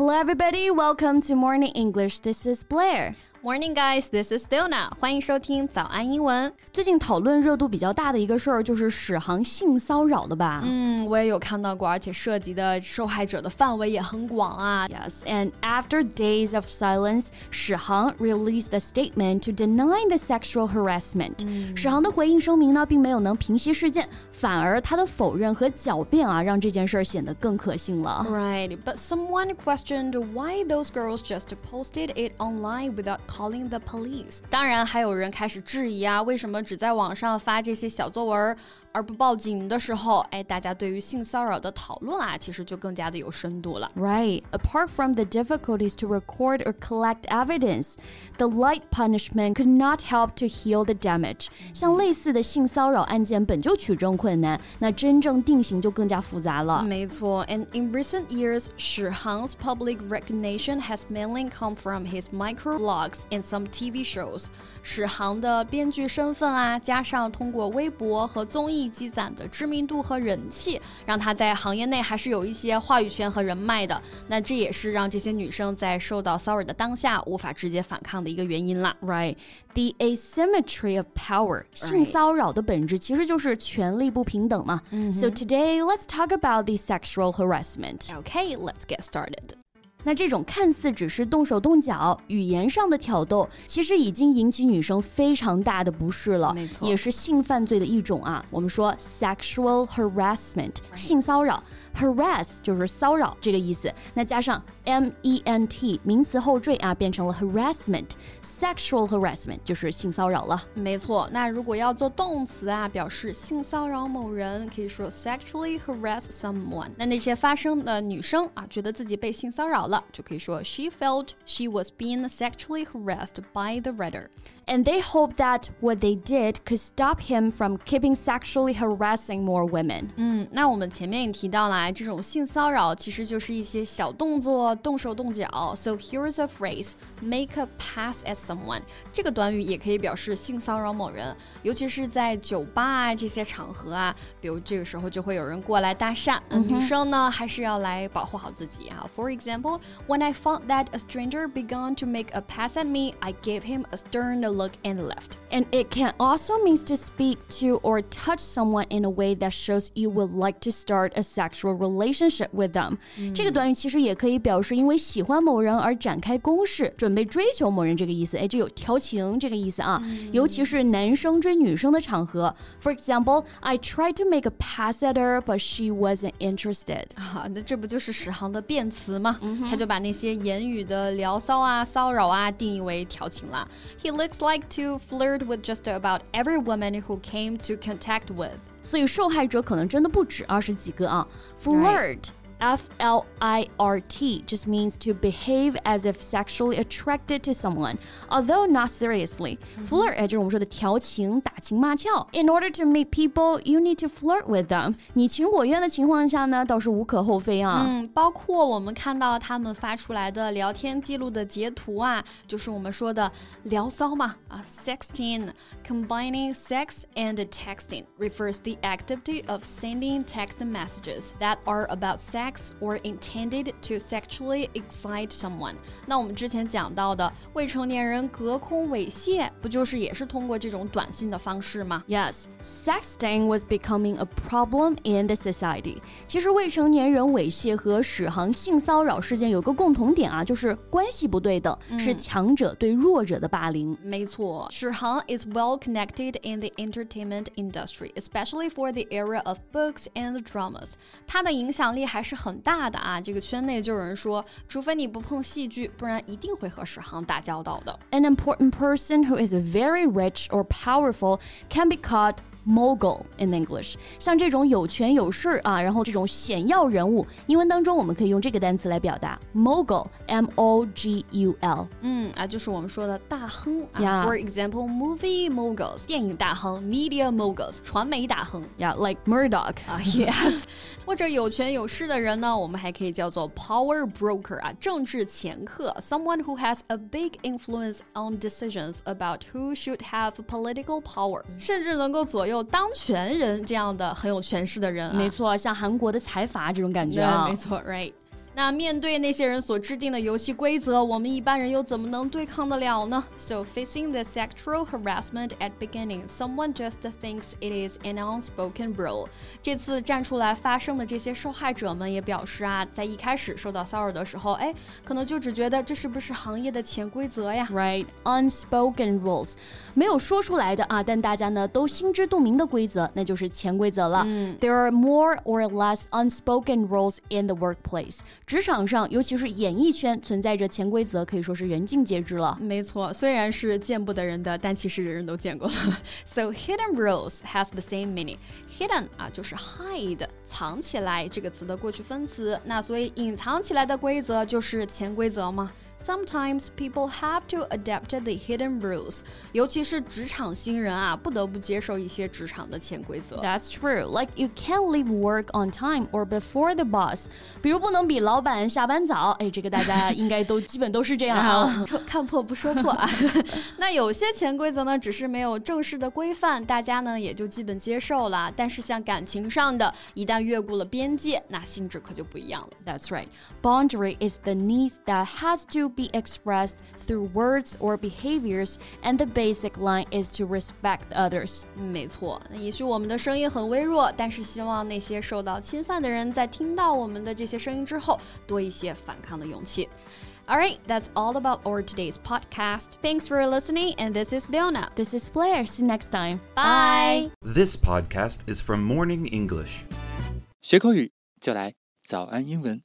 Hello, everybody. Welcome to Morning English. This is Blair. Morning, guys. This is Fiona. 欢迎收听早安英文。最近讨论热度比较大的一个事儿，就是史航性骚扰的吧？嗯，我也有看到过，而且涉及的受害者的范围也很广啊。Yes, and after days of silence, 史航 released a statement to deny the sexual harassment. 史航的回应声明呢，并没有能平息事件，反而他的否认和狡辩啊，让这件事儿显得更可信了。Right, but someone questioned why those girls just posted it online without calling the police。当然，还有人开始质疑啊，为什么只在网上发这些小作文？而不报警的时候，哎，大家对于性骚扰的讨论啊，其实就更加的有深度了。Right. Apart from the difficulties to record or collect evidence, the light punishment could not help to heal the damage. 像类似的性骚扰案件本就取证困难，那真正定刑就更加复杂了。没错，and in recent years, 史航's public recognition has mainly come from his microblogs and some TV shows. 史航的编剧身份啊，加上通过微博和综艺。 积攒的知名度和人气，让他在行业内还是有一些话语权和人脉的。那这也是让这些女生在受到骚扰的当下无法直接反抗的一个原因啦。Right, the asymmetry of power，性骚扰的本质其实就是权力不平等嘛。So today, let's talk about the sexual harassment. Okay, let's get started. 那这种看似只是动手动脚、语言上的挑逗，其实已经引起女生非常大的不适了，没错，也是性犯罪的一种啊。我们说 sexual harassment，性骚扰。harass 就是骚扰这个意思，那加上 m e n t 名词后缀啊，变成了 harassment，sexual harassment 就是性骚扰了。没错，那如果要做动词啊，表示性骚扰某人，可以说 sexually harass someone。那那些发生的女生啊，觉得自己被性骚扰了，就可以说 she felt she was being sexually harassed by the writer。And they hope that what they did could stop him from keeping sexually harassing more women。嗯，那我们前面也提到了。这种性骚扰其实就是一些小动作，动手动脚。So here's a phrase: make a pass at someone。这个短语也可以表示性骚扰某人，尤其是在酒吧啊这些场合啊，比如这个时候就会有人过来搭讪。嗯、女生呢还是要来保护好自己哈。For example, when I found that a stranger began to make a pass at me, I gave him a stern look and left. And it can also mean to speak to or touch someone in a way that shows you would like to start a sexual relationship with them，、嗯、这个短语其实也可以表示因为喜欢某人而展开攻势，准备追求某人这个意思。哎，就有调情这个意思啊。嗯、尤其是男生追女生的场合。For example, I tried to make a pass at her, but she wasn't interested。啊，那这不就是史航的辩词吗？ 嗯、他就把那些言语的聊骚啊、骚扰啊定义为调情啦。He looks like to flirt with just about every woman who came to contact with。所以受害者可能真的不止二十几个啊，flirt。 F L I R T just means to behave as if sexually attracted to someone, although not seriously. Mm -hmm. Flirt 就是我们说的调情、打情骂俏。In order to meet people, you need to flirt with them. 你情我愿的情况下呢，倒是无可厚非啊。嗯，包括我们看到他们发出来的聊天记录的截图啊，就是我们说的聊骚嘛啊，sexting. Combining sex and texting refers the activity of sending text messages that are about sex sex or intended to sexually excite someone。那我们之前讲到的未成年人隔空猥亵，不就是也是通过这种短信的方式吗？Yes, sexting was becoming a problem in the society。其实未成年人猥亵和史航性骚扰事件有个共同点啊，就是关系不对等，嗯、是强者对弱者的霸凌。没错，史航 is well connected in the entertainment industry, especially for the era of books and dramas。他的影响力还是 很大的啊！这个圈内就有人说，除非你不碰戏剧，不然一定会和史航打交道的。An important person who is very rich or powerful can be called mogul in English，像这种有权有势啊，然后这种显要人物，英文当中我们可以用这个单词来表达 mogul，m o g u l。嗯啊，就是我们说的大亨啊。For example, movie moguls，电影大亨；media moguls，传媒大亨。Yeah，like Murdoch 啊，Yes。或者有权有势的人呢，我们还可以叫做 power broker 啊，政治掮客，someone who has a big influence on decisions about who should have political power，甚至能够左右。 有当权人这样的很有权势的人、啊，没错，像韩国的财阀这种感觉啊，没错，right。那面对那些人所制定的游戏规则，我们一般人又怎么能对抗得了呢？So facing the sexual harassment at beginning, someone just thinks it is an unspoken rule。这次站出来发声的这些受害者们也表示啊，在一开始受到骚扰的时候，哎，可能就只觉得这是不是行业的潜规则呀？Right, unspoken rules，没有说出来的啊，但大家呢都心知肚明的规则，那就是潜规则了。嗯、There are more or less unspoken rules in the workplace。 职场上，尤其是演艺圈，存在着潜规则，可以说是人尽皆知了。没错，虽然是见不得人的，但其实人人都见过了。So hidden rules has the same meaning. Hidden 啊，就是 hide 藏起来这个词的过去分词。那所以隐藏起来的规则就是潜规则吗 ？Sometimes people have to adapt the hidden rules，尤其是职场新人啊，不得不接受一些职场的潜规则。That's true. Like you can't leave work on time or before the boss。比如不能比老板下班早。哎，这个大家应该都基本都是这样啊。看破不说破啊。那有些潜规则呢，只是没有正式的规范，大家呢也就基本接受了。但是像感情上的，一旦越过了边界，那性质可就不一样了。That's right. Boundary is the need that has to be expressed through words or behaviors, and the basic line is to respect others. 没错，那也许我们的声音很微弱，但是希望那些受到侵犯的人在听到我们的这些声音之后，多一些反抗的勇气。All right, that's all about our today's podcast. Thanks for listening, and this is Leona. This is Blair. See you next time. Bye. This podcast is from Morning English. 学口语就来早安英文。